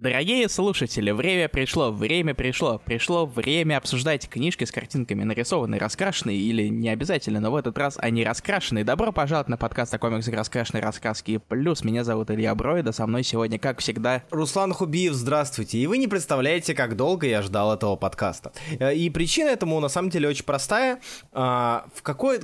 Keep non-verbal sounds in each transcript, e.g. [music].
Дорогие слушатели, время пришло, время пришло, пришло время обсуждать книжки с картинками нарисованные, раскрашенные или не обязательно, но в этот раз они раскрашенные. Добро пожаловать на подкаст о комиксах раскрашенной рассказки плюс. Меня зовут Илья Броида, со мной сегодня, как всегда... Руслан Хубиев, здравствуйте. И вы не представляете, как долго я ждал этого подкаста. Э, и причина этому на самом деле очень простая. А, в какой...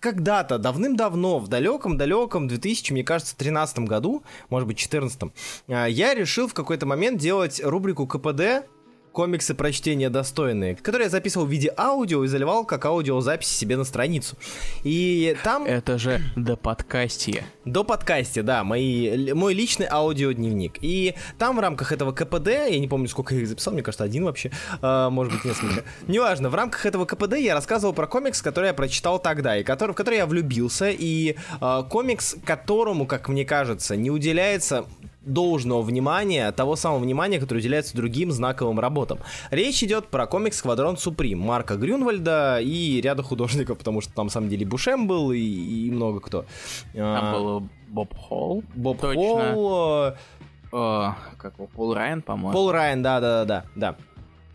Когда-то, давным-давно, в далеком-далеком 2000, мне кажется, 13 году, может быть, 14 а, я решил в какой-то момент момент делать рубрику КПД комиксы прочтения достойные, которые я записывал в виде аудио и заливал как аудиозаписи себе на страницу. И там... Это же до подкастия. До подкасте, да, мои, мой личный аудиодневник. И там в рамках этого КПД, я не помню, сколько я их записал, мне кажется, один вообще, а, может быть, несколько. Неважно, в рамках этого КПД я рассказывал про комикс, который я прочитал тогда, и который, в который я влюбился, и а, комикс, которому, как мне кажется, не уделяется должного внимания, того самого внимания, которое уделяется другим знаковым работам. Речь идет про комикс «Сквадрон Суприм» Марка Грюнвальда и ряда художников, потому что там, на самом деле, Бушем был и, и много кто. Там а, был Боб Холл. Боб Точно. Холл. Э, как его, Пол Райан, по-моему. Пол Райан, да-да-да. А,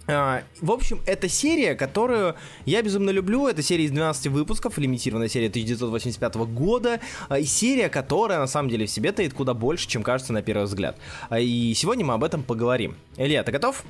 в общем, это серия, которую я безумно люблю. Это серия из 12 выпусков, лимитированная серия 1985 года. А, и серия, которая на самом деле в себе таит куда больше, чем кажется на первый взгляд. А, и сегодня мы об этом поговорим. Илья, ты готов?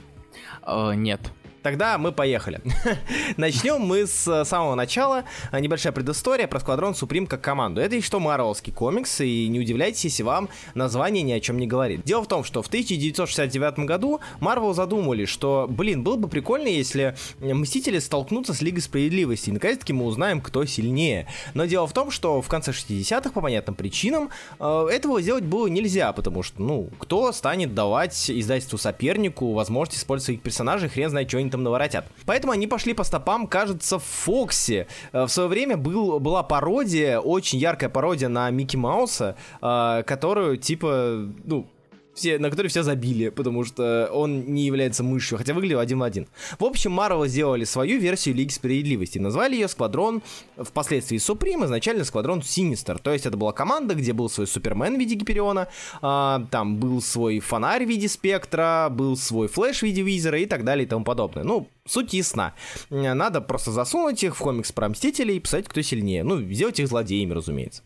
Uh, нет. Тогда мы поехали. [laughs] Начнем мы с э, самого начала. Небольшая предыстория про Сквадрон Суприм как команду. Это и что марвелский комикс, и не удивляйтесь, если вам название ни о чем не говорит. Дело в том, что в 1969 году Марвел задумали, что, блин, было бы прикольно, если Мстители столкнутся с Лигой Справедливости, и наконец-таки мы узнаем, кто сильнее. Но дело в том, что в конце 60-х, по понятным причинам, э, этого сделать было нельзя, потому что, ну, кто станет давать издательству сопернику возможность использовать своих персонажей, хрен знает, что они там наворотят. Поэтому они пошли по стопам, кажется, в Фоксе. Э, в свое время был, была пародия, очень яркая пародия на Микки Мауса, э, которую, типа, ну, все, на который все забили, потому что он не является мышью, хотя выглядел один в один. В общем, Марвел сделали свою версию Лиги Справедливости. Назвали ее Сквадрон, впоследствии Суприм, изначально Сквадрон Синистер. То есть это была команда, где был свой Супермен в виде Гипериона, а, там был свой фонарь в виде Спектра, был свой Флэш в виде Визера и так далее и тому подобное. Ну, суть ясна. Надо просто засунуть их в комикс про Мстителей и писать, кто сильнее. Ну, сделать их злодеями, разумеется.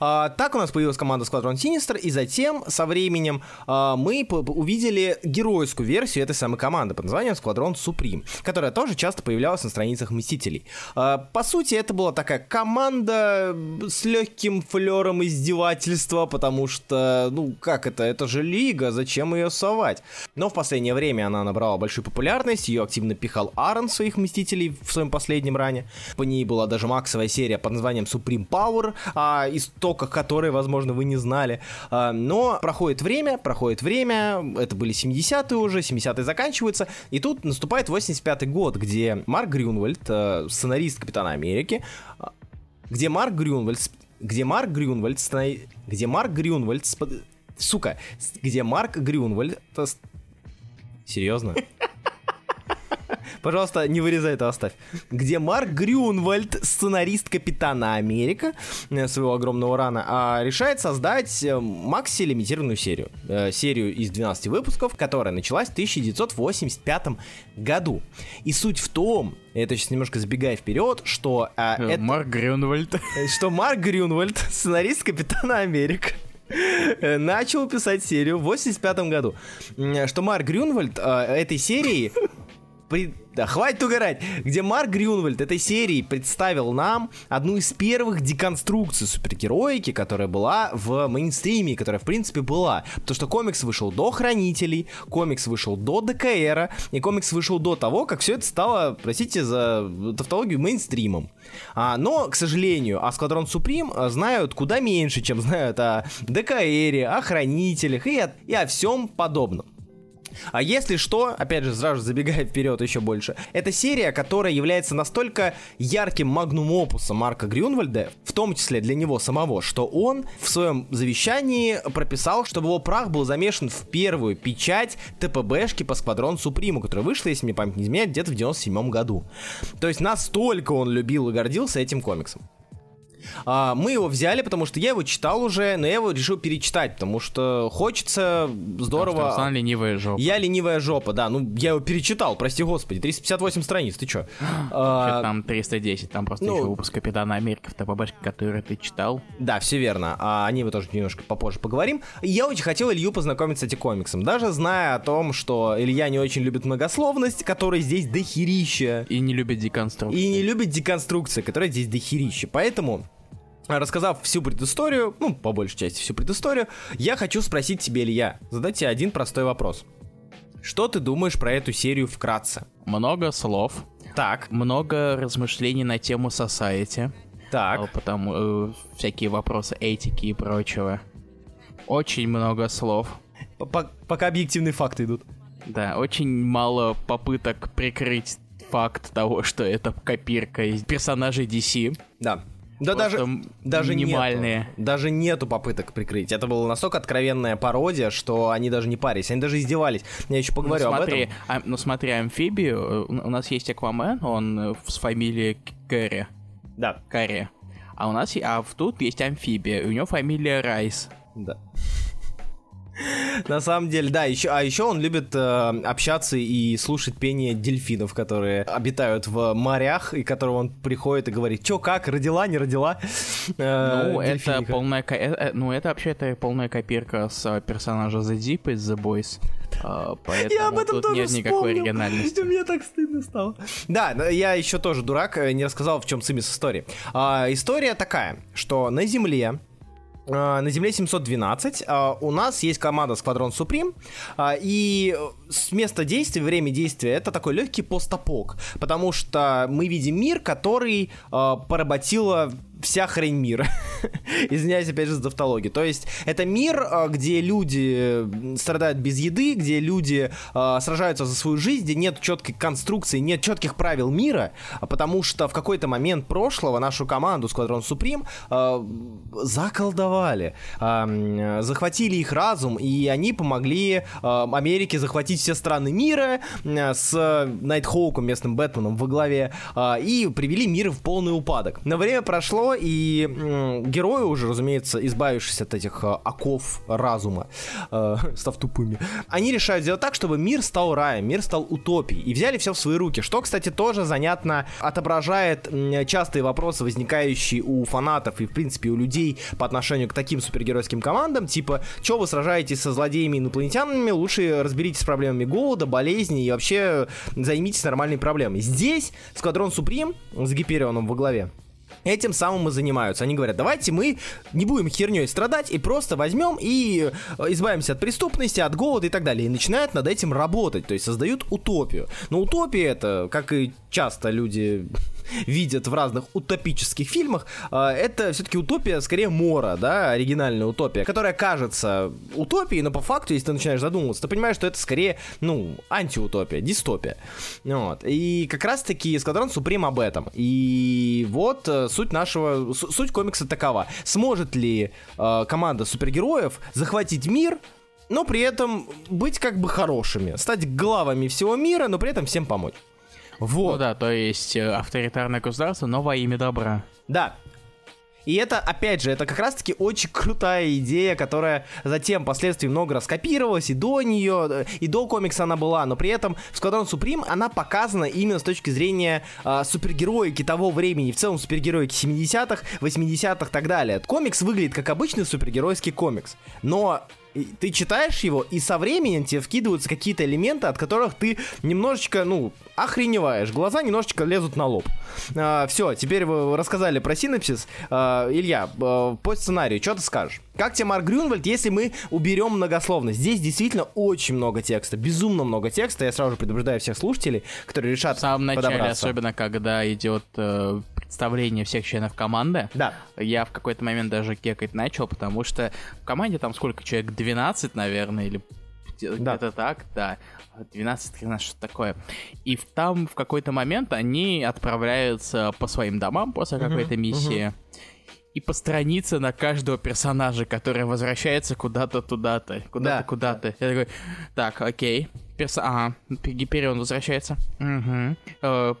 А, так у нас появилась команда Squadron Sinister, и затем со временем а, мы увидели геройскую версию этой самой команды под названием Squadron Supreme, которая тоже часто появлялась на страницах Мстителей. А, по сути, это была такая команда с легким флером издевательства, потому что, ну, как это, это же Лига, зачем ее совать? Но в последнее время она набрала большую популярность, ее активно пихал Аарон своих Мстителей в своем последнем ране. По ней была даже максовая серия под названием Supreme Power, а истоках которой, возможно, вы не знали. А, но проходит время, проходит время, это были 70-е уже, 70-е заканчиваются, и тут наступает 85-й год, где Марк Грюнвальд, э, сценарист Капитана Америки, а, где Марк Грюнвальд, где Марк Грюнвальд, где Марк Грюнвальд, сука, где Марк Грюнвальд, серьезно? Пожалуйста, не вырезай это, оставь. Где Марк Грюнвальд, сценарист Капитана Америка, э, своего огромного рана, а решает создать э, макси лимитированную серию. Э, серию из 12 выпусков, которая началась в 1985 году. И суть в том, это сейчас немножко забегая вперед, что а, это... Марк Грюнвальд. [laughs] Что Марк Грюнвальд, [laughs] сценарист Капитана Америка, начал писать серию в 85 году. Что Марк Грюнвальд этой серии при... Да, хватит угорать! Где Марк Грюнвальд этой серии представил нам одну из первых деконструкций супергероики, которая была в мейнстриме, которая, в принципе, была. Потому что комикс вышел до Хранителей, комикс вышел до ДКР, и комикс вышел до того, как все это стало, простите за тавтологию, мейнстримом. А, но, к сожалению, о Сквадрон Суприм знают куда меньше, чем знают о ДКР, о Хранителях и о, и о всем подобном. А если что, опять же, сразу забегая вперед еще больше, это серия, которая является настолько ярким магнум опусом Марка Грюнвальда, в том числе для него самого, что он в своем завещании прописал, чтобы его прах был замешан в первую печать ТПБшки по Сквадрон Суприму, которая вышла, если мне память не изменяет, где-то в 97 году. То есть настолько он любил и гордился этим комиксом. А, мы его взяли, потому что я его читал уже, но я его решил перечитать, потому что хочется здорово... Потому что ленивая жопа. Я ленивая жопа, да. Ну, я его перечитал, прости господи. 358 страниц, ты чё? а, там 310, там просто ну, еще выпуск Капитана Америка в ТПБшке, который ты читал. Да, все верно. А о ней мы тоже немножко попозже поговорим. Я очень хотел Илью познакомить с этим комиксом. Даже зная о том, что Илья не очень любит многословность, которая здесь дохерища. И не любит деконструкцию. И не любит деконструкции, которая здесь дохерища. Поэтому Рассказав всю предысторию, ну, по большей части всю предысторию, я хочу спросить тебе, Илья, задать тебе один простой вопрос. Что ты думаешь про эту серию вкратце? Много слов. Так. Много размышлений на тему society. Так. А, потому э, всякие вопросы этики и прочего. Очень много слов. Пока объективные факты идут. Да, очень мало попыток прикрыть факт того, что это копирка из персонажей DC. Да. Да даже, даже минимальные. Нету, даже нету попыток прикрыть. Это была настолько откровенная пародия, что они даже не парились, они даже издевались. Я еще поговорю ну, смотри, об этом. А, ну смотри, амфибию, э, у нас есть Аквамен, он э, с фамилией Кэрри. Да. Кэрри. А у нас, а тут есть амфибия, у него фамилия Райс. Да. [laughs] На самом деле, да, еще, а еще он любит э, общаться и слушать пение дельфинов, которые обитают в морях, и которого он приходит и говорит, чё, как, родила, не родила? [laughs] Э, ну, это полная, э, э, ну, это вообще это полная копирка с персонажа The Deep из The Boys. Uh, поэтому я об этом тут тоже нет вспомнил. никакой оригинальности. [laughs] Мне так стыдно стало. Да, я еще тоже дурак, не рассказал, в чем цимис истории. Uh, история такая, что на Земле на Земле 712. А, у нас есть команда Сквадрон Суприм. А, и с места действия, время действия, это такой легкий постапок. Потому что мы видим мир, который поработила вся хрень мира. [laughs] [laughs] Извиняюсь, опять же, за тавтологию. То есть, это мир, а, где люди страдают без еды, где люди э, сражаются за свою жизнь, где нет четкой конструкции, нет четких правил мира, потому что в какой-то момент прошлого нашу команду Squadron Supreme э, заколдовали, э, захватили их разум, и они помогли э, Америке захватить все страны мира э, с Найтхоуком, местным Бэтменом во главе, э, и привели мир в полный упадок. Но время прошло, и герои уже, разумеется, избавившись от этих э, оков разума, э, [laughs] став тупыми, они решают сделать так, чтобы мир стал раем, мир стал утопией, и взяли все в свои руки, что, кстати, тоже занятно отображает частые вопросы, возникающие у фанатов и, в принципе, у людей по отношению к таким супергеройским командам, типа, что вы сражаетесь со злодеями инопланетянами, лучше разберитесь с проблемами голода, болезни и вообще займитесь нормальной проблемой. Здесь Сквадрон Суприм с Гиперионом во главе этим самым и занимаются. Они говорят, давайте мы не будем херней страдать и просто возьмем и э, избавимся от преступности, от голода и так далее. И начинают над этим работать, то есть создают утопию. Но утопия это, как и часто люди видят в разных утопических фильмах, а, это все-таки утопия, скорее Мора, да, оригинальная утопия, которая кажется утопией, но по факту, если ты начинаешь задумываться, ты понимаешь, что это скорее, ну, антиутопия, дистопия. Вот. И как раз-таки Эскадрон Суприм об этом. И вот э, суть нашего, суть комикса такова. Сможет ли э, команда супергероев захватить мир, но при этом быть как бы хорошими, стать главами всего мира, но при этом всем помочь. Вот. Ну да, то есть э, авторитарное государство, но во имя добра. Да, и это, опять же, это как раз-таки очень крутая идея, которая затем впоследствии много раз копировалась, и до нее, э, и до комикса она была, но при этом в Squadron Supreme она показана именно с точки зрения э, супергероики того времени, в целом супергероики 70-х, 80-х и так далее. Комикс выглядит как обычный супергеройский комикс, но ты читаешь его, и со временем тебе вкидываются какие-то элементы, от которых ты немножечко, ну, охреневаешь. Глаза немножечко лезут на лоб. А, все, теперь вы рассказали про синапсис. А, Илья, а, по сценарию, что ты скажешь? Как тебе Марк Грюнвальд, если мы уберем многословность? Здесь действительно очень много текста, безумно много текста. Я сразу же предупреждаю всех слушателей, которые решат В самом начале, особенно когда идет э, представление всех членов команды, да. я в какой-то момент даже кекать начал, потому что в команде там сколько человек? 12, наверное, или да. где-то так, да. 12-13, что такое. И там в какой-то момент они отправляются по своим домам после какой-то миссии. Uh-huh и по странице на каждого персонажа, который возвращается куда-то туда-то, куда-то, да. куда-то. Я такой, так, окей. Перс... Ага, Гиперион возвращается. Угу. Э,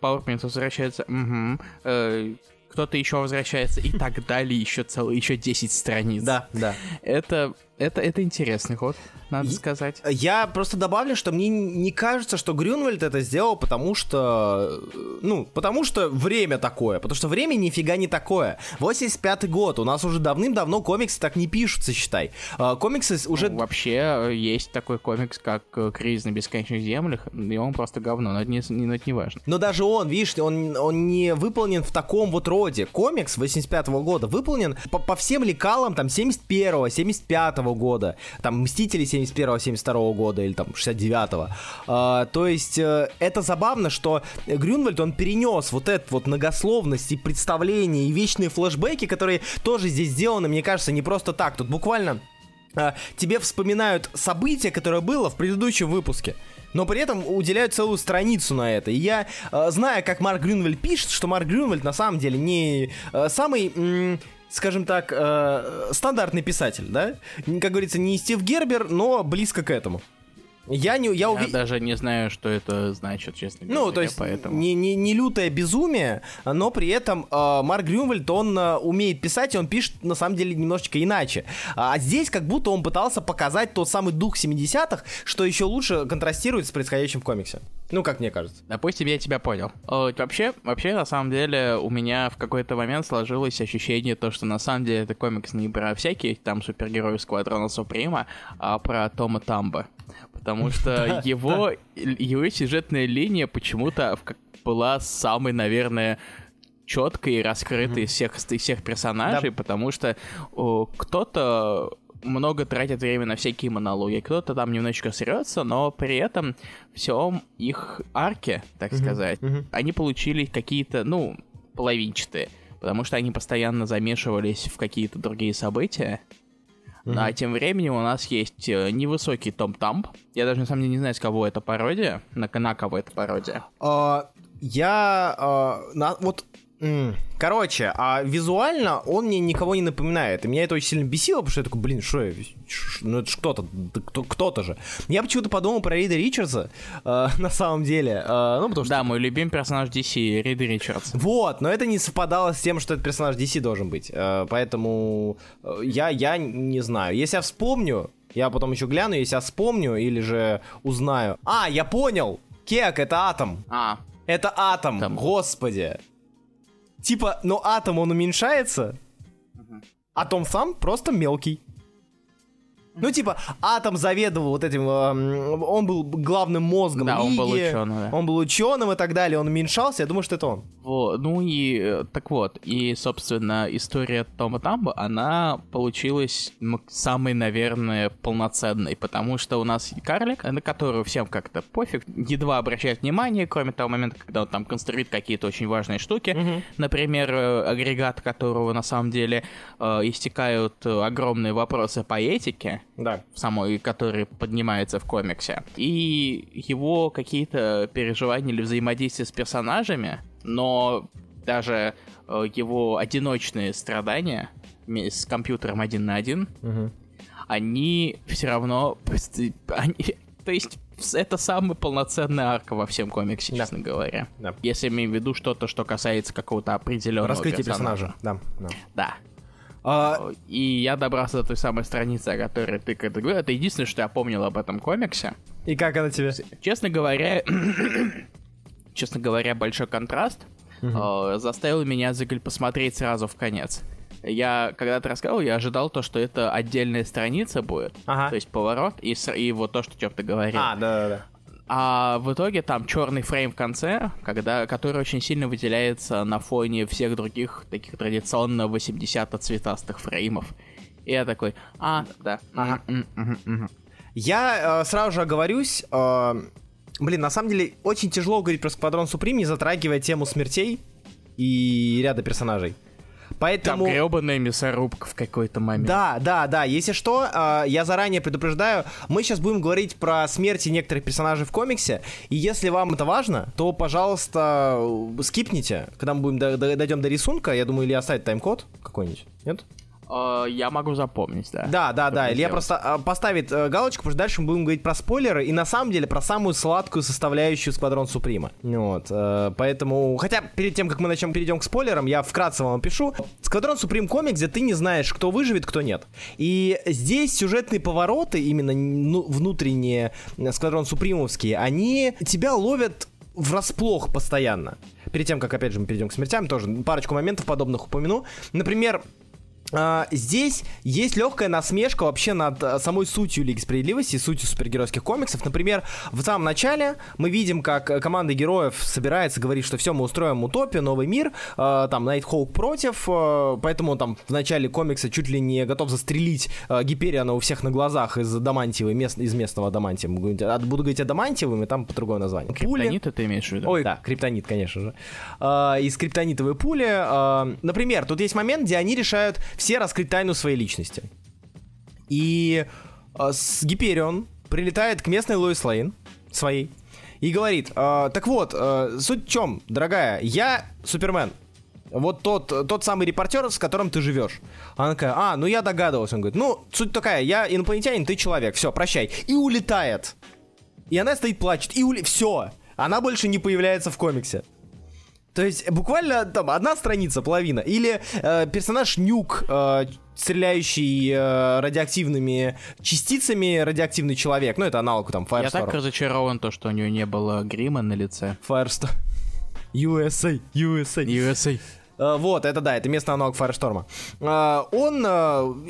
возвращается. Угу. Э, кто-то еще возвращается и так далее, еще целый, еще 10 страниц. Да, да. Это, это, это интересный ход, надо И- сказать. Я просто добавлю, что мне не кажется, что Грюнвальд это сделал, потому что... э, Ну, потому что время такое. Потому что время нифига не такое. 85-й год. У нас уже давным-давно комиксы так не пишутся, считай. А, Комиксы уже... Ну, вообще, э, есть такой комикс, как э, «Кризис на бесконечных землях», и он просто говно, но это не, не, но это не важно. Но даже он, видишь, он, он не выполнен в таком вот роде. Комикс 85-го года выполнен по, по всем лекалам там 71-го, 75-го года, там Мстители 71-го, 72-го года или там 69-го. А, то есть э, это забавно, что Грюнвальд, он перенес вот эту вот многословность и представление, и вечные флешбеки, которые тоже здесь сделаны, мне кажется, не просто так. Тут буквально а, тебе вспоминают событие, которое было в предыдущем выпуске. Но при этом уделяют целую страницу на это. И я, э, зная, как Марк Грюнвальд пишет, что Марк Грюнвальд на самом деле не э, самый, скажем так, э, стандартный писатель, да? Как говорится, не Стив Гербер, но близко к этому. Я не, я, Я уви- даже не знаю, что это значит, честно говоря, ну, то есть поэтому... не, не, не лютое безумие, но при этом э, Марк Грюнвальд, он э, умеет писать, и он пишет на самом деле немножечко иначе. А здесь как будто он пытался показать тот самый дух 70-х, что еще лучше контрастирует с происходящим в комиксе. Ну, как мне кажется. Допустим, я тебя понял. Вообще, вообще, на самом деле, у меня в какой-то момент сложилось ощущение, то, что на самом деле это комикс не про всяких там супергероев Сквадрона Суприма, а про Тома Тамба. Потому что [laughs] его, его сюжетная линия почему-то была самой, наверное, четкой и раскрытой из всех, из всех персонажей, потому что кто-то много тратит время на всякие монологи, кто-то там немножечко срется, но при этом всем их арке, так сказать, они получили какие-то, ну, половинчатые, потому что они постоянно замешивались в какие-то другие события. А тем временем у нас есть э, невысокий Том Тамп. Я даже на самом деле не знаю, с кого это пародия. На, на кого это пародия. А, я а, на- вот Короче, а визуально он мне никого не напоминает. И меня это очень сильно бесило, потому что я такой, блин, что я... Ну это кто-то, кто-то же. Я почему-то подумал про Рида Ричардса, э, [laughs] на самом деле. э, ну, потому что... Да, мой любимый персонаж DC, Рид Ричардс. Вот, но это не совпадало с тем, что этот персонаж DC должен быть. Э, поэтому э, я, я не знаю. Если я вспомню, я потом еще гляну, если я вспомню или же узнаю. А, я понял! Кек, это атом. А, Это атом, Там. господи. Типа, но атом, он уменьшается, а Том сам просто мелкий. Ну, типа, атом заведовал вот этим, эм, он был главным мозгом Да, он был лиги, ученым, да. он был ученым и так далее, он уменьшался, я думаю, что это он. вот, ну и э, так вот, и, собственно, история Тома Тамба, она получилась самой, наверное, полноценной, потому что у нас карлик, на которого всем как-то пофиг, едва обращает внимание, кроме того момента, когда он там конструирует какие-то очень важные штуки, например, э, агрегат которого на самом деле э, истекают э, огромные вопросы по этике, Да. самой, который поднимается в комиксе. И его какие-то переживания или взаимодействия с персонажами, но даже э, его одиночные страдания с компьютером один на один, они все равно... они- то есть это самая полноценная арка во всем комиксе, Да. честно говоря. Да. Если имеем в виду что-то, что касается какого-то определенного Раскрытие персонажа. персонажа. Да. да. Да. А, И я добрался до той самой страницы, о которой ты когда говорил. Это единственное, что я помнил об этом комиксе. и как она тебе? Честно говоря, [coughs] честно говоря, большой контраст э, заставил меня посмотреть сразу в конец. Я, когда ты рассказал, я ожидал то, что это отдельная страница будет. Ага. То есть поворот и, и вот то, что Тём ты говорил. А, да, да, да. А в итоге там черный фрейм в конце, когда, который очень сильно выделяется на фоне всех других таких традиционно 80-цветастых фреймов. И я такой, а, да, ага. Я э, сразу же оговорюсь. э, блин, на самом деле очень тяжело говорить про Сквадрон Суприм, не затрагивая тему смертей и ряда персонажей. Там Поэтому... гребаная мясорубка в какой-то момент. Да, да, да. Если что, э, я заранее предупреждаю, мы сейчас будем говорить про смерти некоторых персонажей в комиксе, и если вам это важно, то, пожалуйста, скипните, когда мы будем до- до- дойдем до рисунка, я думаю, или оставить тайм-код какой-нибудь, нет? Э, я могу запомнить, да. Да, да, да. Илья сделать. просто а, поставит э, галочку, потому что дальше мы будем говорить про спойлеры и на самом деле про самую сладкую составляющую Сквадрон Суприма. Вот. э, Поэтому, хотя перед тем, как мы начнем перейдем к спойлерам, я вкратце вам опишу. Сквадрон Суприм комик, где ты не знаешь, кто выживет, кто нет. И здесь сюжетные повороты, именно ну, внутренние Сквадрон Супримовские, они тебя ловят врасплох постоянно. Перед тем, как, опять же, мы перейдем к смертям, тоже парочку моментов подобных упомяну. Например, здесь есть легкая насмешка вообще над а, самой сутью Лиги Справедливости, сутью супергеройских комиксов. Например, в самом начале мы видим, как э, команда героев собирается, говорит, что все, мы устроим утопию, новый мир, а, там Найтхоук против, а, поэтому там в начале комикса чуть ли не готов застрелить а, Гипериона у всех на глазах из Адамантиевой, мест, из местного Адамантия. Буду говорить, а, Адамантиевым, и там по-другому название. Пули. Криптонит ты имеешь в виду? Ой, да, криптонит, конечно же. А, из криптонитовой пули. а, например, тут есть момент, где они решают все раскрыть тайну своей личности. И а, с Гиперион прилетает к местной Лоис Лейн, своей, и говорит, а, так вот, а, суть в чем, дорогая, я Супермен, вот тот, тот самый репортер, с которым ты живешь. Она такая, а, ну я догадывался. Он говорит, ну, суть такая, я инопланетянин, ты человек, все, прощай. И улетает. И она стоит, плачет, и ули... все. Она больше не появляется в комиксе. То есть буквально там одна страница, половина. Или э, персонаж Нюк, э, стреляющий э, радиоактивными частицами, радиоактивный человек. Ну, это аналог там Я так Firestorm. разочарован, то, что у нее не было грима на лице. Firestorm. [laughs] USA, USA. USA. Э, Вот, это да, это местный аналог Фаершторма. Э, Он э,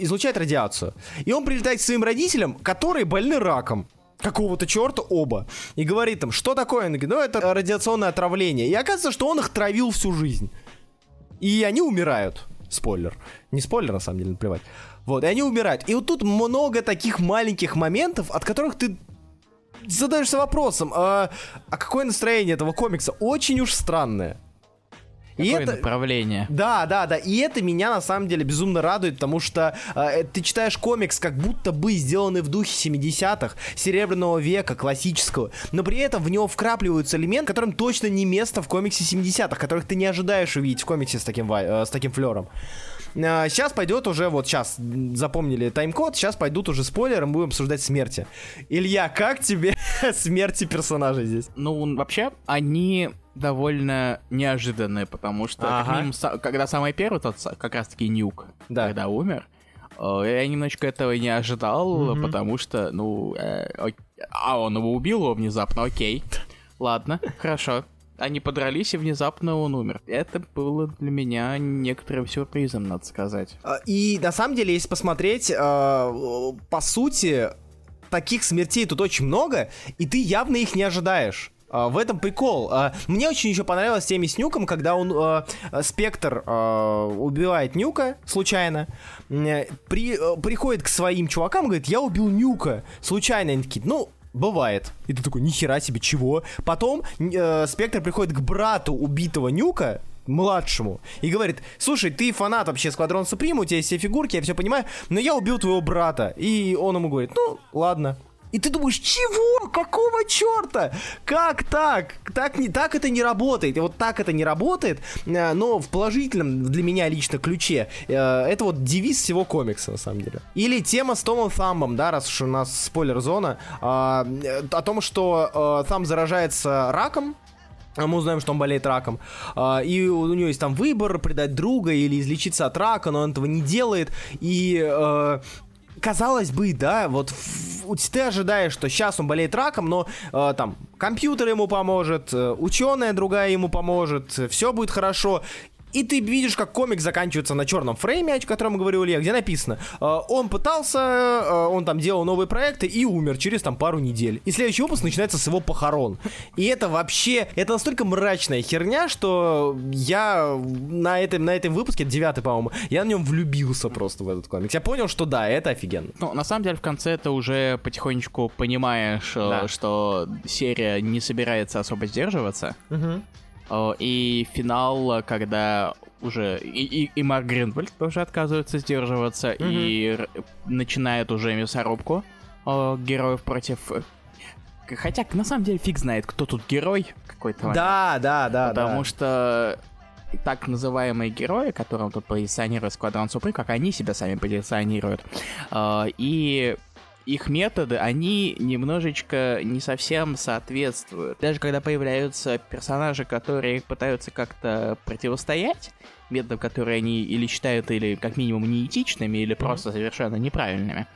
излучает радиацию. И он прилетает к своим родителям, которые больны раком. Какого-то черта оба. И говорит им, что такое? Они говорят, ну это радиационное отравление. И оказывается, что он их травил всю жизнь. И они умирают. Спойлер. Не спойлер, на самом деле, наплевать. Вот, и они умирают. И вот тут много таких маленьких моментов, от которых ты задаешься вопросом, а, а какое настроение этого комикса? Очень уж странное. И это... направление? Да, да, да. И это меня на самом деле безумно радует, потому что э, ты читаешь комикс как будто бы сделанный в духе 70-х, Серебряного века, классического, но при этом в него вкрапливаются элементы, которым точно не место в комиксе 70-х, которых ты не ожидаешь увидеть в комиксе с таким, э, с таким флером. Сейчас пойдет уже, вот сейчас запомнили тайм-код, сейчас пойдут уже спойлеры, мы будем обсуждать смерти. Илья, как тебе [laughs] смерти персонажей здесь? Ну, вообще, они довольно неожиданные, потому что как Ага. минимум, са- когда самый первый, тот как раз-таки Нюк, Да. когда умер, э, я немножечко этого не ожидал, потому что, ну, э, ок- а он его убил его внезапно, окей, ладно, хорошо. Они подрались, и внезапно он умер. Это было для меня некоторым сюрпризом, надо сказать. А, И на самом деле, если посмотреть, э, по сути, таких смертей тут очень много, и ты явно их не ожидаешь. А, В этом прикол. А, Мне очень еще понравилось теми с Нюком, когда он э, Спектр э, убивает Нюка случайно, при, э, приходит к своим чувакам говорит, я убил Нюка случайно. Они такие, ну, Бывает. И ты такой, нихера себе, чего? Потом э, Спектр приходит к брату убитого Нюка, младшему, и говорит, слушай, ты фанат вообще Сквадрон Суприма, у тебя есть все фигурки, я все понимаю, но я убил твоего брата. И он ему говорит, ну, ладно. И ты думаешь, чего? Какого черта? Как так? Так, не, так это не работает. И вот так это не работает, э, но в положительном для меня лично ключе. э, Это вот девиз всего комикса, на самом деле. Или тема с Томом Самбом, да, раз уж у нас спойлер-зона, а, э, о том, что Сам заражается раком, а мы узнаем, что он болеет раком. А, И у него есть там выбор, предать друга или излечиться от рака, но он этого не делает. И казалось бы, да, вот ты ожидаешь, что сейчас он болеет раком, но э, там компьютер ему поможет, э, ученая другая ему поможет, все будет хорошо. И ты видишь, как комик заканчивается на черном фрейме, о котором говорил Илья, где написано, э, он пытался, э, он там делал новые проекты и умер через там пару недель. И следующий выпуск начинается с его похорон. И это вообще, это настолько мрачная херня, что я на этом, на этом выпуске, девятый, по-моему, я на нем влюбился просто в этот комикс. Я понял, что да, это офигенно. Ну, на самом деле, в конце ты уже потихонечку понимаешь, э, Да. что серия не собирается особо сдерживаться. Э, И финал, э, когда уже и, и, и Марк Гринвальд тоже отказывается сдерживаться и р- начинает уже мясорубку э, героев против... э, Хотя, на самом деле, фиг знает, кто тут герой какой-то. Да, да, да, Потому да. что так называемые герои, которым тут позиционирует Сквадрон Суприм, как они себя сами позиционируют. Э, и их методы, они немножечко не совсем соответствуют. Даже когда появляются персонажи, которые пытаются как-то противостоять методам, которые они или считают, или как минимум неэтичными, или просто совершенно неправильными,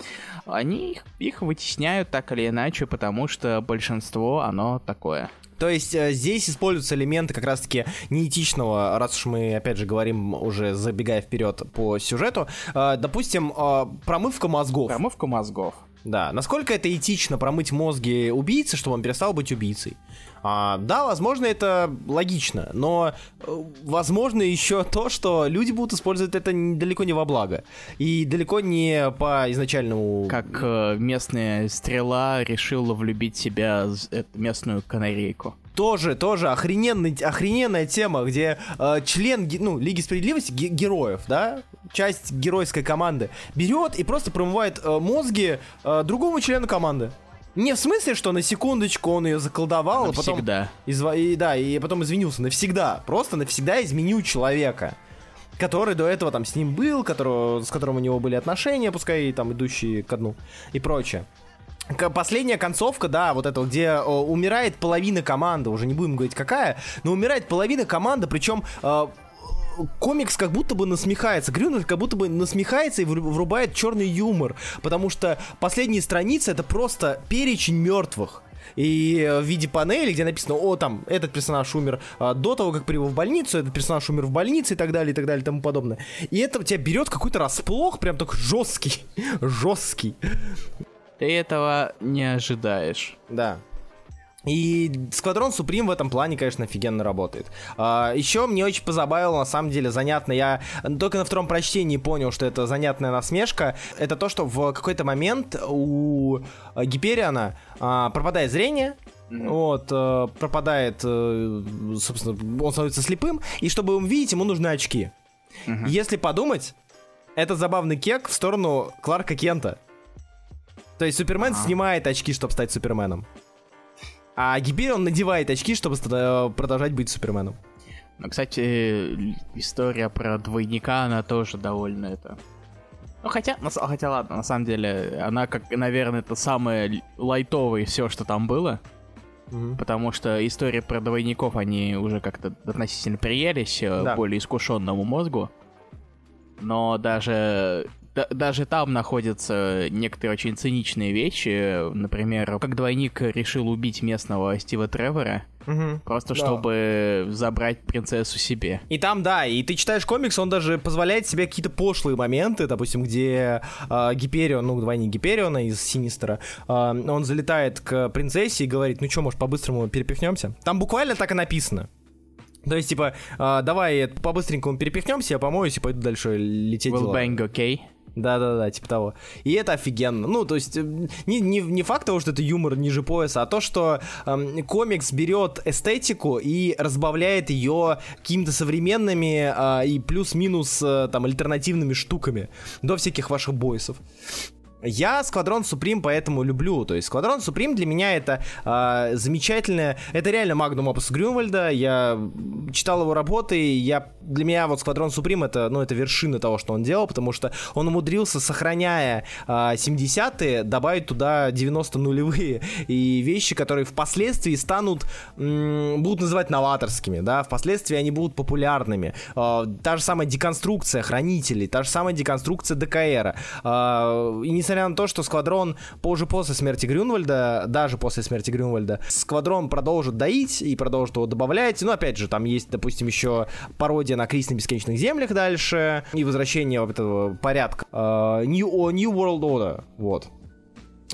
они их, их вытесняют так или иначе, потому что большинство, оно такое. То есть э, здесь используются элементы как раз-таки неэтичного, раз уж мы, опять же, говорим, уже забегая вперед по сюжету. Э, допустим, э, промывка мозгов. Промывка мозгов. Да, насколько это этично промыть мозги убийцы, чтобы он перестал быть убийцей? А, да, возможно, это логично, но э, возможно еще то, что люди будут использовать это далеко не во благо. И далеко не по изначальному... Как э, местная стрела решила влюбить себя в местную канарейку тоже, тоже охрененный, охрененная тема, где э, член, ну, Лиги Справедливости, ге- героев, да, часть геройской команды, берет и просто промывает э, мозги э, другому члену команды. Не в смысле, что на секундочку он ее заколдовал, навсегда. а потом... Изва... И, да, и потом извинился. Навсегда. Просто навсегда изменил человека который до этого там с ним был, которого, с которым у него были отношения, пускай там идущие ко дну и прочее. Последняя концовка, да, вот это, где э, умирает половина команды, уже не будем говорить какая, но умирает половина команды, причем э, комикс как будто бы насмехается, Грюнвальд как будто бы насмехается и врубает черный юмор, потому что последние страницы это просто перечень мертвых и в виде панели, где написано, о, там, этот персонаж умер а, до того, как прибыл в больницу, этот персонаж умер в больнице и так далее, и так далее, и тому подобное. И это тебя берет какой-то расплох, прям так жесткий, [laughs] жесткий. Ты этого не ожидаешь. Да. И Сквадрон Суприм в этом плане, конечно, офигенно работает. А, еще мне очень позабавило, на самом деле, занятно. Я только на втором прочтении понял, что это занятная насмешка. Это то, что в какой-то момент у Гипериана а, пропадает зрение, Mm-hmm. Вот, э, пропадает, э, собственно, он становится слепым, и чтобы им видеть, ему нужны очки. Mm-hmm. Если подумать, это забавный кек в сторону Кларка Кента. То есть Супермен а. снимает очки, чтобы стать Суперменом. А теперь он надевает очки, чтобы э, продолжать быть Суперменом. Ну, кстати, история про двойника, она тоже довольно это... Ну, хотя, хотя ладно, на самом деле, она, как, наверное, это самое лайтовое все, что там было. Mm-hmm. Потому что истории про двойников, они уже как-то относительно приелись э, да. более искушенному мозгу. Но даже даже там находятся некоторые очень циничные вещи. Например, как двойник решил убить местного Стива Тревора. Угу. Просто да. чтобы забрать принцессу себе. И там, да, и ты читаешь комикс, он даже позволяет себе какие-то пошлые моменты, допустим, где э, Гиперион, ну, двойник Гипериона из Синистера, э, он залетает к принцессе и говорит, ну что, может, по-быстрому перепихнемся? Там буквально так и написано. То есть, типа, э, давай по-быстренькому перепихнемся, я помоюсь и пойду дальше лететь. Will bang okay? Да-да-да, типа того. И это офигенно. Ну, то есть, э, не, не, не факт того, что это юмор ниже пояса, а то, что эм, комикс берет эстетику и разбавляет ее какими-то современными э, и плюс-минус э, там альтернативными штуками до всяких ваших бойсов. Я Сквадрон Суприм поэтому люблю. То есть Сквадрон Суприм для меня это э, замечательное... Это реально магнум опус Грюнвальда. Я читал его работы, и я... для меня вот Сквадрон Суприм это, ну, это вершина того, что он делал, потому что он умудрился, сохраняя э, 70-е, добавить туда 90 нулевые и вещи, которые впоследствии станут... М- будут называть новаторскими, да, впоследствии они будут популярными. Э, та же самая деконструкция Хранителей, та же самая деконструкция ДКР. Э, и не несмотря на то, что Сквадрон позже после смерти Грюнвальда, даже после смерти Грюнвальда, Сквадрон продолжит доить и продолжит его добавлять. Но опять же, там есть, допустим, еще пародия на Крис на бесконечных землях дальше и возвращение вот этого порядка. Uh, New, New World Order, вот.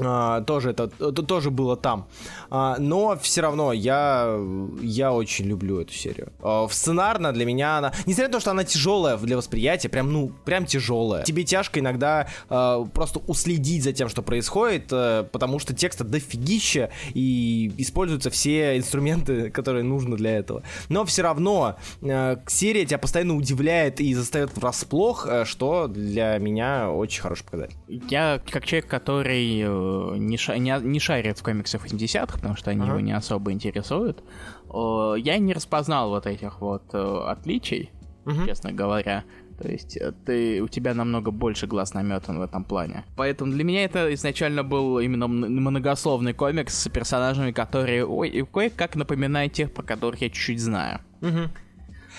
А, тоже это, это тоже было там. А, но все равно я, я очень люблю эту серию. А, сценарно для меня она, несмотря на то, что она тяжелая для восприятия, прям, ну, прям тяжелая. Тебе тяжко иногда а, просто уследить за тем, что происходит, а, потому что текста дофигища и используются все инструменты, которые нужны для этого. Но все равно а, серия тебя постоянно удивляет и заставит врасплох, что для меня очень хороший показатель. Я, как человек, который э, не, ша- не, не шарит в комиксах 80-х, потому что они Ага. его не особо интересуют, э, я не распознал вот этих вот э, отличий, Мгм. честно говоря. То есть э, ты, у тебя намного больше глаз наметан в этом плане. Поэтому для меня это изначально был именно многословный комикс с персонажами, которые ой, кое-как напоминают тех, про которых я чуть-чуть знаю. Мгм.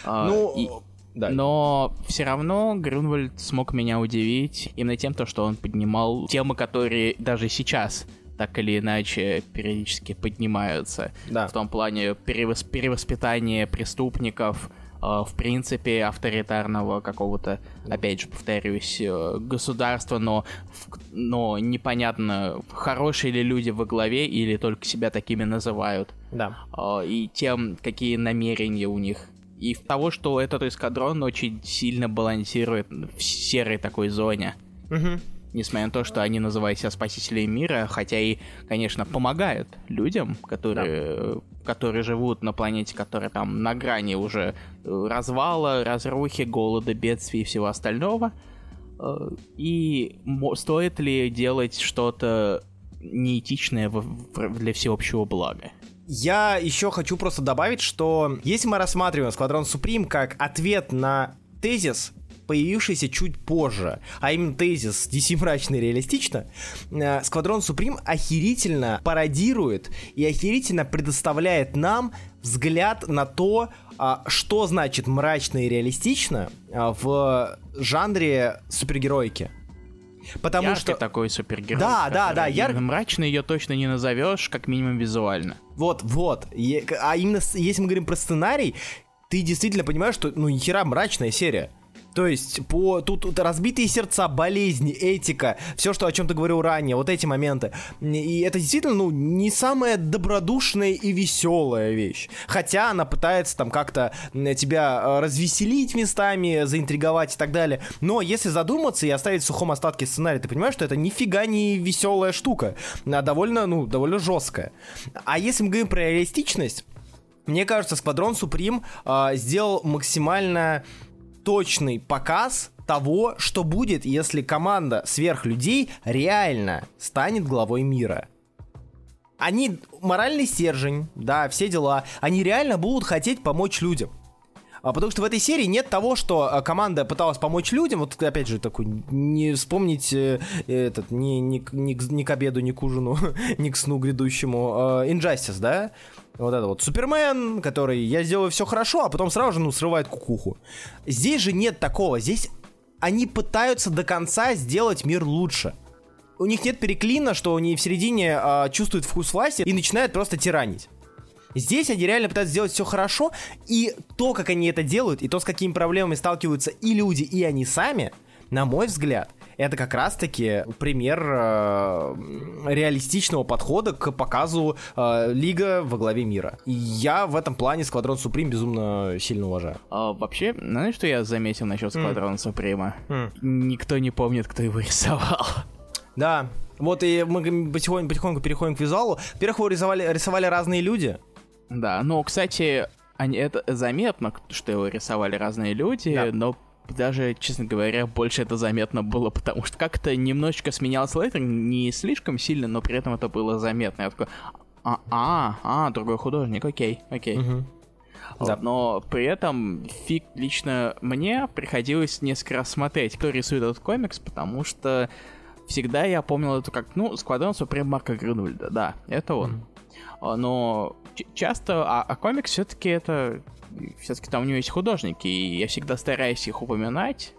А, Ну, и- да. но все равно Грюнвальд смог меня удивить именно тем, то, что он поднимал темы, которые даже сейчас так или иначе периодически поднимаются. Да. В том плане перевос- перевоспитания преступников, э, в принципе, авторитарного какого-то, опять же, повторюсь, э, государства, но, в- но непонятно, хорошие ли люди во главе или только себя такими называют Да. а, и тем, какие намерения у них. И в того, что этот эскадрон очень сильно балансирует в серой такой зоне. Мгм. Несмотря на то, что они называют себя спасителями мира, хотя и, конечно, помогают людям, которые, которые живут на планете, которая там на грани уже э, развала, разрухи, голода, бедствий и всего остального. Э, И стоит ли делать что-то неэтичное для всеобщего блага? Я еще хочу просто добавить, что если мы рассматриваем Сквадрон Суприм как ответ на тезис, появившийся чуть позже, а именно тезис DC мрачно и реалистично, э, Сквадрон Суприм охерительно пародирует и охерительно предоставляет нам взгляд на то, а, что значит мрачно и реалистично а, в жанре супергероики. Потому Яркий что... такой супергерой. Да, да, да, яр- Мрачно ее точно не назовешь, как минимум визуально. Вот, вот. А именно, если мы говорим про сценарий, ты действительно понимаешь, что, ну, нихера мрачная серия. То есть, по, тут, тут разбитые сердца, болезни, этика, все, что, о чем ты говорил ранее, вот эти моменты. И это действительно, ну, не самая добродушная и веселая вещь. Хотя она пытается там как-то тебя э, развеселить местами, заинтриговать и так далее. Но если задуматься и оставить в сухом остатке сценарий, ты понимаешь, что это нифига не веселая штука, а довольно, ну, довольно жесткая. А если мы говорим про реалистичность, мне кажется, Сквадрон Суприм а, сделал максимально точный показ того, что будет, если команда сверхлюдей реально станет главой мира. Они моральный стержень, да, все дела. Они реально будут хотеть помочь людям. А потому что в этой серии нет того, что а, команда пыталась помочь людям. Вот опять же такой не вспомнить э, этот ни, ни, ни, ни к обеду, ни к ужину, [laughs] ни к сну грядущему. э, Injustice, да? Вот это вот Супермен, который я сделаю все хорошо, а потом сразу же ну срывает кукуху. Здесь же нет такого. Здесь они пытаются до конца сделать мир лучше. У них нет переклина, что они в середине а, чувствуют вкус власти и начинают просто тиранить. Здесь они реально пытаются сделать все хорошо, и то, как они это делают, и то, с какими проблемами сталкиваются и люди, и они сами, на мой взгляд, это как раз-таки пример э, реалистичного подхода к показу э, Лига во главе мира. И я в этом плане Сквадрон Суприм безумно сильно уважаю. А, вообще, знаешь, что я заметил насчет Сквадрона Суприма? Никто не помнит, кто его [laughs] рисовал. Да, вот и мы потихоньку, потихоньку переходим к визуалу. Во-первых, его рисовали, рисовали разные люди. Да, ну, кстати, они, это заметно, что его рисовали разные люди, Да. но даже, честно говоря, больше это заметно было, потому что как-то немножечко сменялся лейтеринг, не слишком сильно, но при этом это было заметно. Я такой, а, а, а, другой художник, окей, окей. Вот, Да. Но при этом фиг лично мне приходилось несколько раз смотреть, кто рисует этот комикс, потому что всегда я помнил это как, ну, Сквадрон Супрем Марка Грюнвальда, да, это он. А, Но ч- часто, а, а комикс все-таки это, все-таки там у него есть художники, и я всегда стараюсь их упоминать.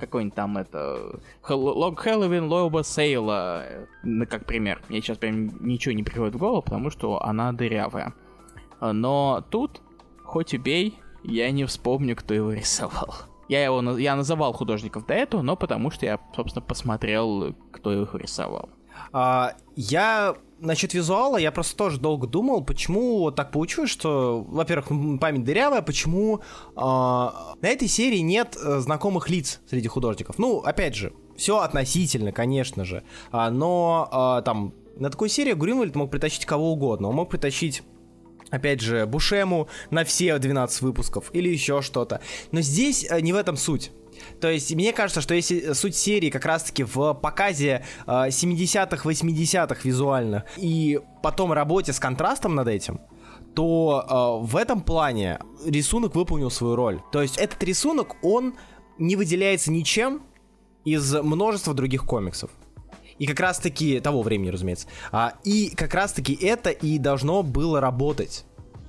Какой-нибудь там это, Лог Хэллоуин Лоуба Сейла, э, как пример. Мне сейчас прям ничего не приходит в голову, потому что она дырявая. А, Но тут, хоть убей, я не вспомню, кто его рисовал. Я его я называл художников до этого, но потому что я, собственно, посмотрел, кто его рисовал. А, я насчет визуала, я просто тоже долго думал, почему так получилось, что, во-первых, память дырявая, почему а, на этой серии нет э, знакомых лиц среди художников. Ну, опять же, все относительно, конечно же, А, но а, там на такой серии Гринвальд мог притащить кого угодно, он мог притащить опять же, Бушему на все 12 выпусков или еще что-то. Но здесь э, не в этом суть. То есть, мне кажется, что если суть серии как раз-таки в показе э, 70-х, 80-х визуально и потом работе с контрастом над этим, то э, в этом плане рисунок выполнил свою роль. То есть, этот рисунок, он не выделяется ничем из множества других комиксов. И как раз-таки того времени, разумеется. А, и как раз-таки это и должно было работать.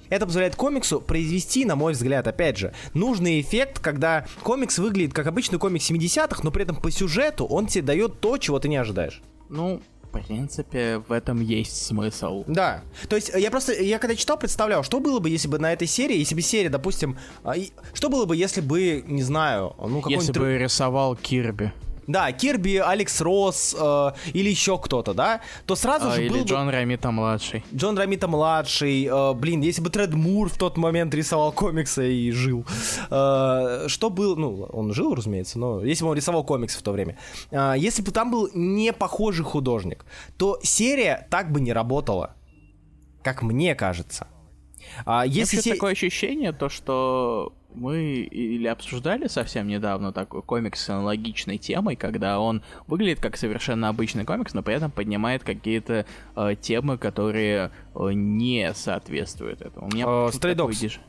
Это позволяет комиксу произвести, на мой взгляд, опять же, нужный эффект, когда комикс выглядит как обычный комикс 70-х, но при этом по сюжету он тебе дает то, чего ты не ожидаешь. Ну, в принципе, в этом есть смысл. Да. То есть я просто, я когда читал, представлял, что было бы, если бы на этой серии, если бы серия, допустим, а, что было бы, если бы, не знаю, ну какой-нибудь... Если бы рисовал Кирби. Да, Кирби, Алекс Росс э, или еще кто-то, да, то сразу а, же или был Джон бы... Ромита младший. Джон Ромита младший, э, блин, если бы Тред Мур в тот момент рисовал комиксы и жил, э, что был, ну, он жил, разумеется, но если бы он рисовал комиксы в то время, э, если бы там был не похожий художник, то серия так бы не работала, как мне кажется. А если се... такое ощущение, то что мы или обсуждали совсем недавно такой комикс с аналогичной темой, когда он выглядит как совершенно обычный комикс, но при этом поднимает какие-то э, темы, которые э, не соответствуют этому. У меня uh.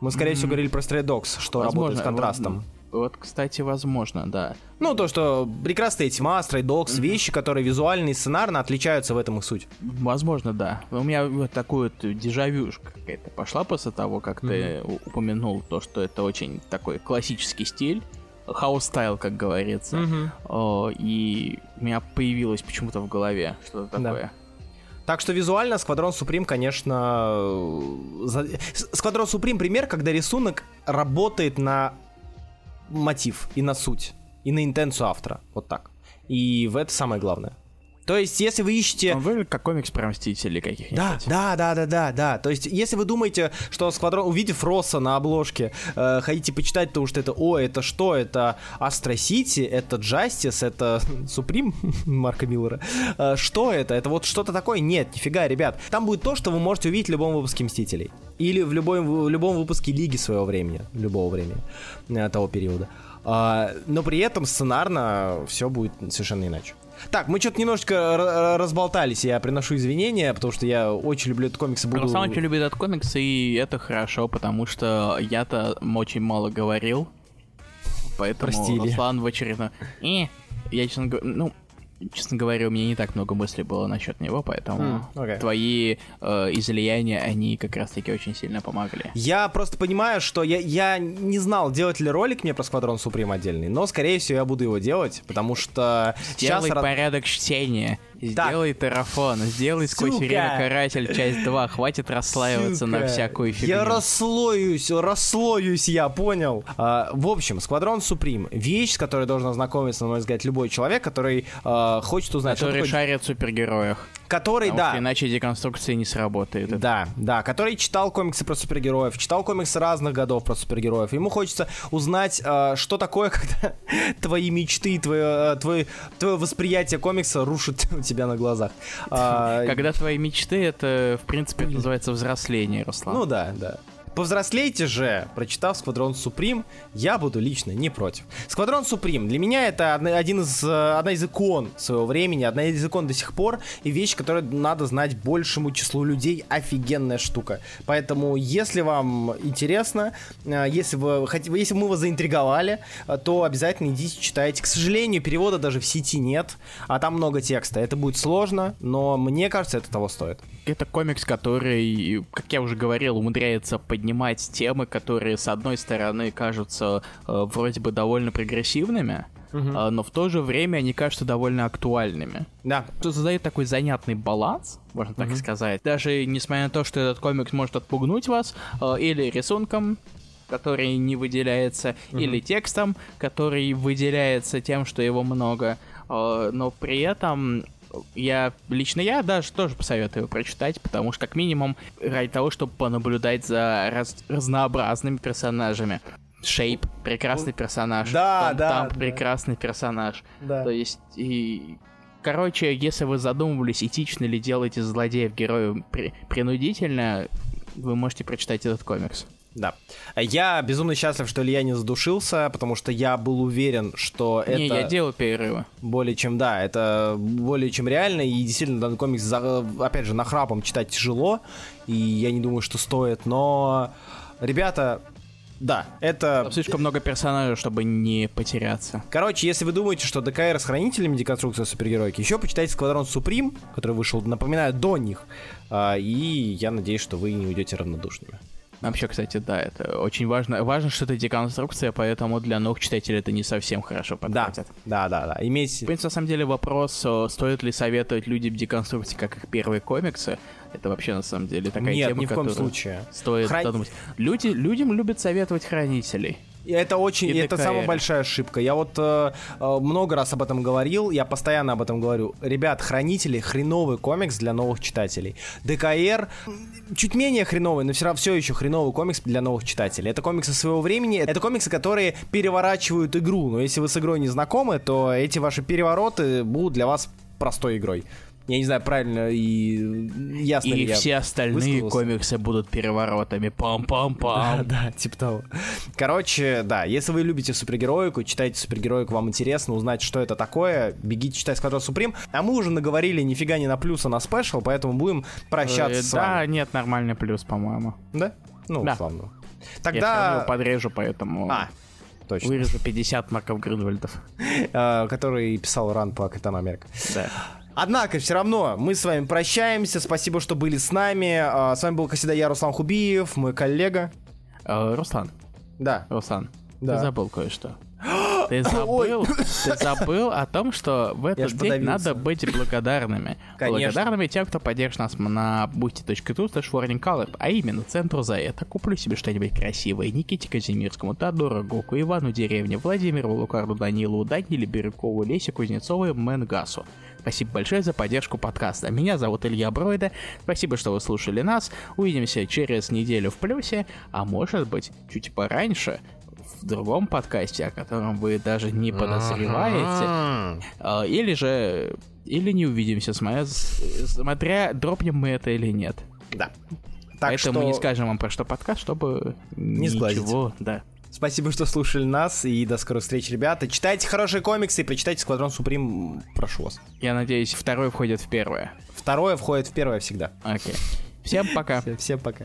Мы, скорее mm-hmm. всего, говорили про Stray Dogs, что Возможно, работает с контрастом. Вот, кстати, возможно, да. Ну, то, что прекрасная тьма, Dogs, mm-hmm. вещи, которые визуально и сценарно отличаются, в этом их суть. Возможно, да. У меня вот такой вот дежавюшка какая-то пошла после того, как mm-hmm. ты упомянул то, что это очень такой классический стиль. Хаус стайл, как говорится. Mm-hmm. О, и у меня появилось почему-то в голове что-то такое. Да. Так что визуально Сквадрон Суприм, конечно... Сквадрон Суприм пример, когда рисунок работает на мотив и на суть, и на интенцию автора. Вот так. И в это самое главное. То есть, если вы ищете... Он выглядит как комикс про Мстителей каких-нибудь. Да, да, да, да, да, да. То есть, если вы думаете, что Сквадрон, увидев Росса на обложке, э, хотите почитать, то что это, о, это что? Это Астро Сити, это Джастис, это Суприм [laughs] Марка Миллера. Э, что это? Это вот что-то такое? Нет, нифига, ребят. Там будет то, что вы можете увидеть в любом выпуске Мстителей. Или в, любой, в любом выпуске Лиги своего времени, любого времени, э, того периода. А, но при этом сценарно все будет совершенно иначе. Так, мы что-то немножечко разболтались, я приношу извинения, потому что я очень люблю этот комикс буду... Руслан очень любит этот комикс, и это хорошо, потому что я-то очень мало говорил, поэтому Простили. Руслан в очередной... И, я, честно говоря, ну, честно говоря, у меня не так много мыслей было насчет него, поэтому mm, okay. твои э, излияния, они как раз-таки очень сильно помогли. Я просто понимаю, что я, я не знал, делать ли ролик мне про Сквадрон Суприм отдельный, но, скорее всего, я буду его делать, потому что Сделай сейчас... порядок чтения. Сделай так. тарафон, сделай сквозь Сука. время каратель часть 2, хватит расслаиваться Сука. на всякую фигню. Я расслоюсь, расслоюсь я, понял. А, в общем, Сквадрон Суприм, вещь, с которой должен ознакомиться, на мой взгляд, любой человек, который а, хочет узнать, который шарит в супергероях. Который, Потому да. иначе деконструкция не сработает. Да, да, который читал комиксы про супергероев, читал комиксы разных годов про супергероев. Ему хочется узнать, а, что такое, [laughs] когда твои мечты, твое, твое, твое восприятие комикса рушит [laughs] у тебя на глазах. А, Когда твои мечты, это, в принципе, называется взросление, Руслан. Ну да, да. Повзрослейте же, прочитав Сквадрон Суприм, я буду лично не против. Сквадрон Суприм для меня это один из, э, одна из икон своего времени, одна из икон до сих пор, и вещь, которую надо знать большему числу людей, офигенная штука. Поэтому, если вам интересно, э, если, вы, если мы вас заинтриговали, э, то обязательно идите читайте. К сожалению, перевода даже в сети нет, а там много текста. Это будет сложно, но мне кажется, это того стоит. Это комикс, который, как я уже говорил, умудряется поднять поднимать темы, которые, с одной стороны, кажутся э, вроде бы довольно прогрессивными, угу. э, но в то же время они кажутся довольно актуальными. Да. Тут создает такой занятный баланс, можно так угу. сказать. Даже несмотря на то, что этот комикс может отпугнуть вас, э, или рисунком, который не выделяется, угу. или текстом, который выделяется тем, что его много, э, но при этом я лично я даже тоже посоветую прочитать, потому что как минимум ради того, чтобы понаблюдать за раз, разнообразными персонажами. Шейп прекрасный персонаж. Да, Том, да. Там да. прекрасный персонаж. Да. То есть и Короче, если вы задумывались, этично ли делать из злодеев героев при принудительно, вы можете прочитать этот комикс. Да. Я безумно счастлив, что Илья не задушился, потому что я был уверен, что это... Не, я делал перерывы. Более чем, да, это более чем реально, и действительно данный комикс, за, опять же, нахрапом читать тяжело, и я не думаю, что стоит, но... Ребята, да, это... Там слишком много персонажей, чтобы не потеряться. Короче, если вы думаете, что ДКР с хранителями деконструкция супергероики, еще почитайте Сквадрон Суприм, который вышел, напоминаю, до них. А, и я надеюсь, что вы не уйдете равнодушными. Вообще, кстати, да, это очень важно. Важно, что это деконструкция, поэтому для новых читателей это не совсем хорошо подходит. Да, да, да, да. Имейте... В принципе, на самом деле вопрос, стоит ли советовать людям деконструкции, как их первые комиксы, это вообще на самом деле такая Нет, тема, ни в коем случае. стоит Хран- задумать. Люди, людям любят советовать хранителей. И это очень, И это самая большая ошибка. Я вот э, э, много раз об этом говорил, я постоянно об этом говорю. Ребят, Хранители хреновый комикс для новых читателей. ДКР чуть менее хреновый, но все равно все еще хреновый комикс для новых читателей. Это комиксы своего времени, это комиксы, которые переворачивают игру. Но если вы с игрой не знакомы, то эти ваши перевороты будут для вас простой игрой. Я не знаю, правильно и ясно ли И я все остальные высказался? комиксы будут переворотами. Пам-пам-пам. [laughs] Да, типа того. Короче, да, если вы любите супергероику, читаете супергероику, вам интересно узнать, что это такое, бегите читать Сквадрон Суприм. А мы уже наговорили нифига не на плюс, а на спешл, поэтому будем прощаться Э, с Да, вами. нет, нормальный плюс, по-моему. Да? Ну, Да. Я равно Тогда... его подрежу, поэтому А, точно. вырежу 50 марков Гринвальдов. [laughs] Э, Который писал ран по Капитану Америка. Да. Однако, все равно, мы с вами прощаемся. Спасибо, что были с нами. А, С вами был, как всегда, я, Руслан Хубиев, мой коллега. Э, Руслан, Да. Руслан, Да. ты забыл кое-что. Ты забыл, ты забыл о том, что в Я этот ж день подавился. надо быть благодарными. Конечно. Благодарными тем, кто поддержит нас на boosty.tu slash а именно центру за это. Куплю себе что-нибудь красивое. Никите Казимирскому, Теодору Гоку, Ивану Деревне, Владимиру Лукарду Данилову, Даниле Бирюкову, Лесе Кузнецову и Мэнгасу. Спасибо большое за поддержку подкаста. Меня зовут Илья Бройда. Спасибо, что вы слушали нас. Увидимся через неделю в плюсе, а может быть, чуть пораньше в другом подкасте, о котором вы даже не подозреваете. Ага. А, Или же... Или не увидимся, смотря, смотря дропнем мы это или нет. Да. Так Поэтому что... мы не скажем вам про что подкаст, чтобы Не сглазить. ничего, да. Спасибо, что слушали нас, и до скорых встреч, ребята. Читайте хорошие комиксы и почитайте Сквадрон Суприм, прошу вас. Я надеюсь, второй входит в первое. Второе входит в первое всегда. Окей. Всем пока. Всем пока.